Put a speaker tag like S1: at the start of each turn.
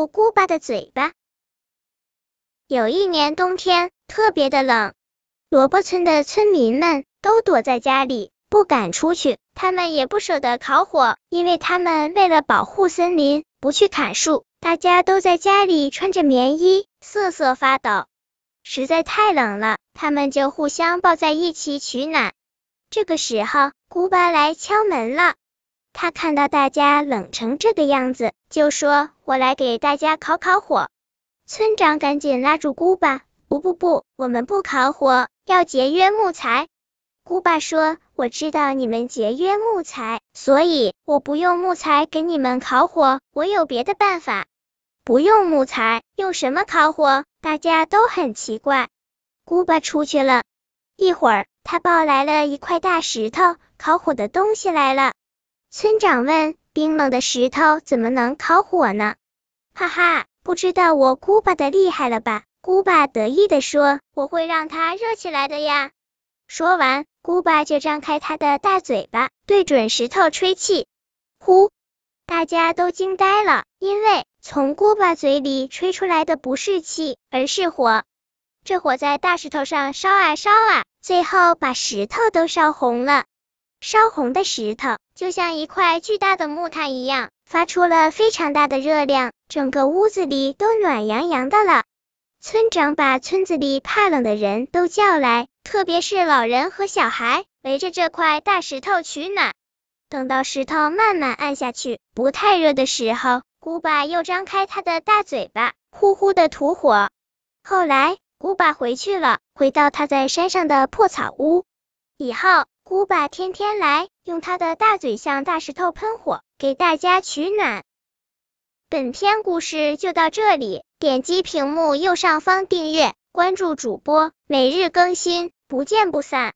S1: 住姑巴的嘴巴。有一年冬天特别的冷，萝卜村的村民们都躲在家里，不敢出去。他们也不舍得烤火，因为他们为了保护森林，不去砍树。大家都在家里穿着棉衣，瑟瑟发抖。实在太冷了，他们就互相抱在一起取暖。这个时候，姑巴来敲门了。他看到大家冷成这个样子，就说：“我来给大家烤烤火。”村长赶紧拉住姑爸：“不不不，我们不烤火，要节约木材。”姑爸说：“我知道你们节约木材，所以我不用木材给你们烤火，我有别的办法。”不用木材，用什么烤火？大家都很奇怪。姑爸出去了一会儿，他抱来了一块大石头，烤火的东西来了。村长问：“冰冷的石头怎么能烤火呢？”哈哈。不知道我姑巴的厉害了吧？姑巴得意的说：“我会让它热起来的呀。”说完，姑巴就张开他的大嘴巴，对准石头吹气。呼！大家都惊呆了，因为从姑巴嘴里吹出来的不是气，而是火。这火在大石头上烧啊烧啊，最后把石头都烧红了。烧红的石头就像一块巨大的木炭一样。发出了非常大的热量，整个屋子里都暖洋洋的了。村长把村子里怕冷的人都叫来，特别是老人和小孩，围着这块大石头取暖。等到石头慢慢暗下去，不太热的时候，古巴又张开他的大嘴巴，呼呼的吐火。后来，古巴回去了，回到他在山上的破草屋。以后，古巴天天来，用他的大嘴向大石头喷火。给大家取暖。本篇故事就到这里，点击屏幕右上方订阅，关注主播，每日更新，不见不散。